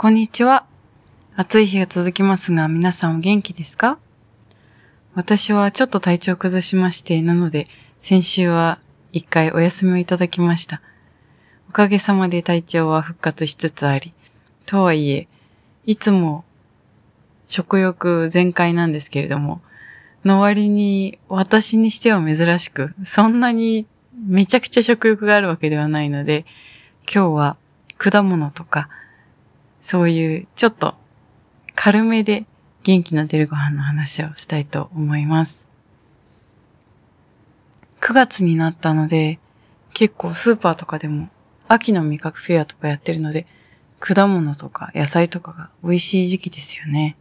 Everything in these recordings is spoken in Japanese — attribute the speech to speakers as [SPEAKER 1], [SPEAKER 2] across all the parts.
[SPEAKER 1] こんにちは。暑い日が続きますが、皆さんお元気ですか？私はちょっと体調崩しまして、なので、先週は一回お休みをいただきました。おかげさまで体調は復活しつつあり、とはいえ、いつも食欲全開なんですけれども、の割に私にしては珍しく、そんなにめちゃくちゃ食欲があるわけではないので、今日は果物とかそういうちょっと軽めで元気の出るご飯の話をしたいと思います。9月になったので、結構スーパーとかでも秋の味覚フェアとかやってるので、果物とか野菜とかが美味しい時期ですよね。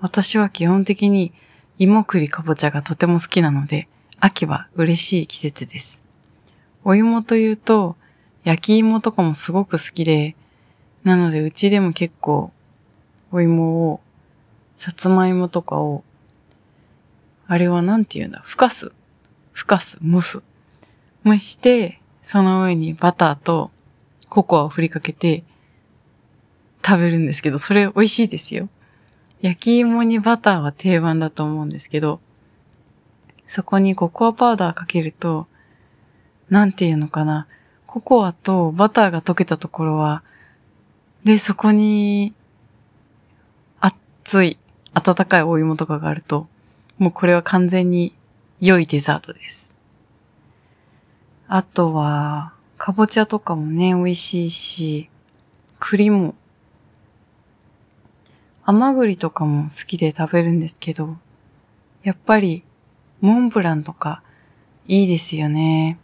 [SPEAKER 1] 私は基本的に芋栗かぼちゃがとても好きなので、秋は嬉しい季節です。お芋というと、焼き芋とかもすごく好きで、なので、うちでも結構、お芋を、さつまいもとかを、あれはなんて言うんだ、ふかす。ふかす、蒸す。蒸して、その上にバターとココアを振りかけて食べるんですけど、それ美味しいですよ。焼き芋にバターは定番だと思うんですけど、そこにココアパウダーかけると、なんていうのかな。ココアとバターが溶けたところは、で、そこに、熱い、温かいお芋とかがあると、もうこれは完全に良いデザートです。あとは、かぼちゃとかもね、美味しいし、栗も、甘栗とかも好きで食べるんですけど、やっぱり、モンブランとか、いいですよね。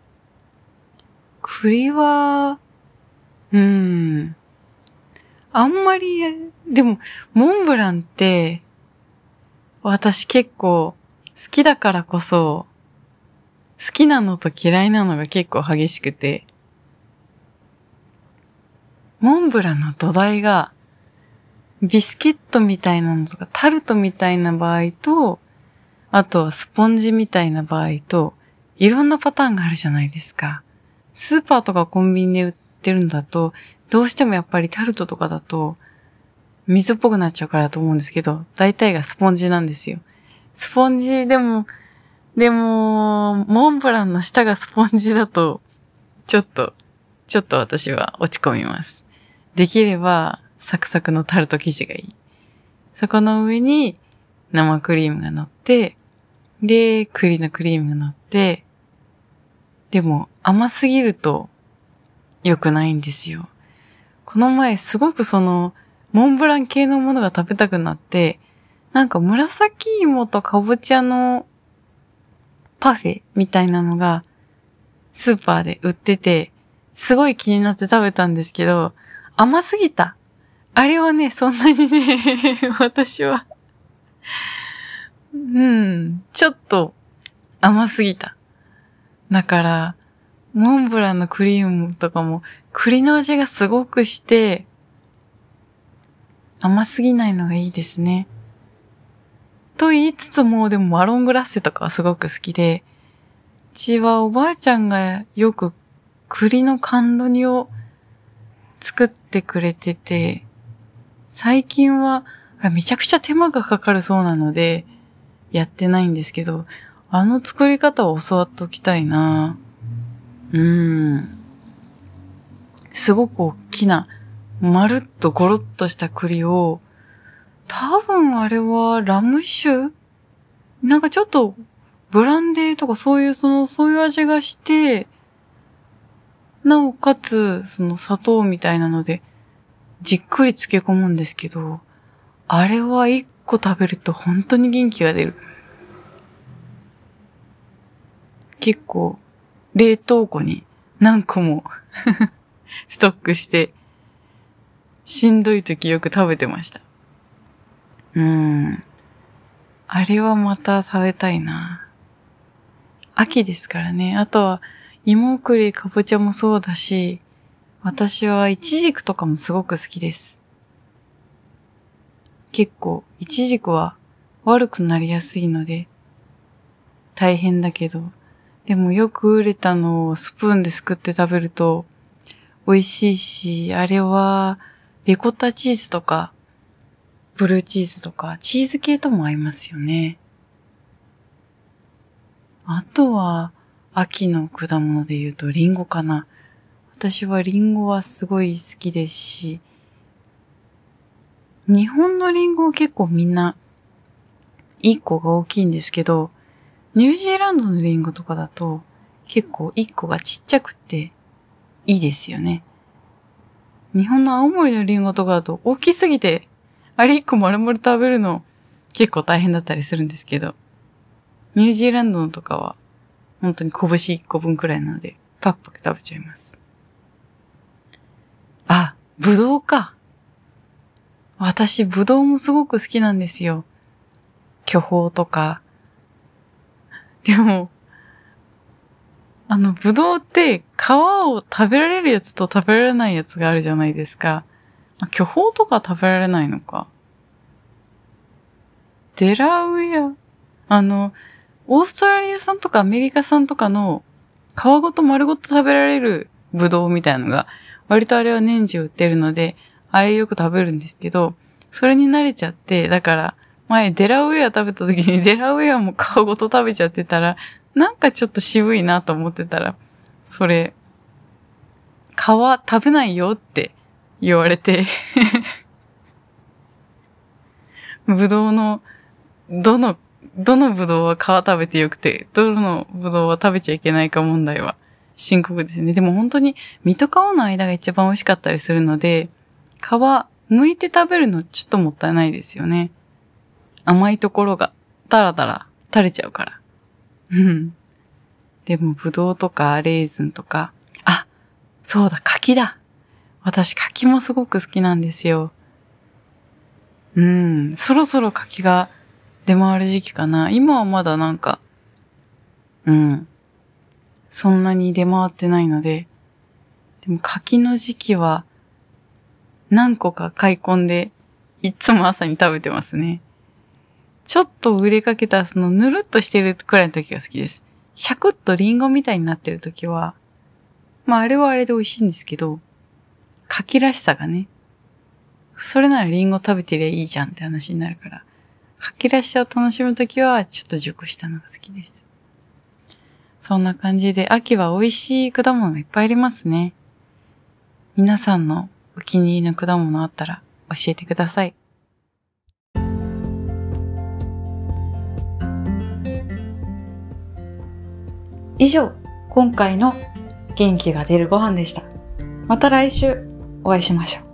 [SPEAKER 1] 栗は、うーん、あんまり、でも、モンブランって、私結構好きだからこそ、好きなのと嫌いなのが結構激しくて、モンブランの土台が、ビスケットみたいなのとか、タルトみたいな場合と、あとはスポンジみたいな場合と、いろんなパターンがあるじゃないですか。スーパーとかコンビニで売ってるんだと、どうしてもやっぱりタルトとかだと、水っぽくなっちゃうからだと思うんですけど、大体がスポンジなんですよ。スポンジでも、でも、モンブランの下がスポンジだと、ちょっと、ちょっと私は落ち込みます。できれば、サクサクのタルト生地がいい。そこの上に生クリームが乗って、で、栗のクリームが乗って、でも甘すぎると良くないんですよ。この前すごくその、モンブラン系のものが食べたくなって、なんか紫芋とかぼちゃのパフェみたいなのがスーパーで売ってて、すごい気になって食べたんですけど、甘すぎた。あれはね、そんなにね、私はうん、ちょっと甘すぎた。だから、モンブランのクリームとかも栗の味がすごくして、甘すぎないのがいいですね。と言いつつも、でもマロングラッセとかはすごく好きで、うちはおばあちゃんがよく栗の甘露煮を作ってくれてて、最近はめちゃくちゃ手間がかかるそうなので、やってないんですけど、あの作り方を教わっておきたいなぁうん。すごく大きな、まるっとゴロッとした栗を、多分あれはラム酒なんかちょっとブランデーとかそういうその、そういう味がして、なおかつ、その砂糖みたいなので、じっくり漬け込むんですけど、あれは一個食べると本当に元気が出る。結構、冷凍庫に何個も ストックして、しんどい時よく食べてました。うん。あれはまた食べたいな。秋ですからね。あとは、芋栗、かぼちゃもそうだし、私はイチジクとかもすごく好きです。結構、イチジクは悪くなりやすいので、大変だけど、でもよく売れたのをスプーンですくって食べると美味しいし、あれはリコッタチーズとか、ブルーチーズとか、チーズ系とも合いますよね。あとは、秋の果物で言うとリンゴかな。私はリンゴはすごい好きですし、日本のリンゴ結構みんな、1個が大きいんですけど、ニュージーランドのリンゴとかだと、結構1個がちっちゃくて、いいですよね。日本の青森のリンゴとかだと大きすぎて、あれ1個丸々食べるの結構大変だったりするんですけど、ニュージーランドのとかは本当に拳1個分くらいなので、パクパク食べちゃいます。あ、ぶどうか。私、ぶどうもすごく好きなんですよ。巨峰とか。でも、あの、ぶどうって皮を食べられるやつと食べられないやつがあるじゃないですか。巨峰とか食べられないのか。デラウェア？あの、オーストラリア産とかアメリカ産とかの皮ごと丸ごと食べられるブドウみたいのが、割とあれは年中売ってるので、あれよく食べるんですけど、それに慣れちゃって、だから、前デラウェア食べた時に デラウェアも皮ごと食べちゃってたら、なんかちょっと渋いなと思ってたら、それ、皮食べないよって言われて ぶどうの、どの、どのぶどうは皮食べてよくて、どのぶどうは食べちゃいけないか問題は深刻ですね。でも本当に身と皮の間が一番美味しかったりするので、皮剥いて食べるのちょっともったいないですよね。甘いところがダラダラ垂れちゃうから。うん。でも、ぶどうとかレーズンとか、あ、そうだ、柿だ。私、柿もすごく好きなんですよ。うん、そろそろ柿が出回る時期かな。今はまだなんか、うん、そんなに出回ってないので、でも柿の時期は何個か買い込んで、いつも朝に食べてますね。ちょっと売れかけたそのぬるっとしてるくらいの時が好きです。シャクッとリンゴみたいになってる時は、まああれはあれで美味しいんですけど、柿らしさがね、それならリンゴ食べてりゃいいじゃんって話になるから、柿らしさを楽しむ時はちょっと熟したのが好きです。そんな感じで秋は美味しい果物がいっぱいありますね。皆さんのお気に入りの果物あったら教えてください。以上、今回の元気が出るご飯でした。また来週お会いしましょう。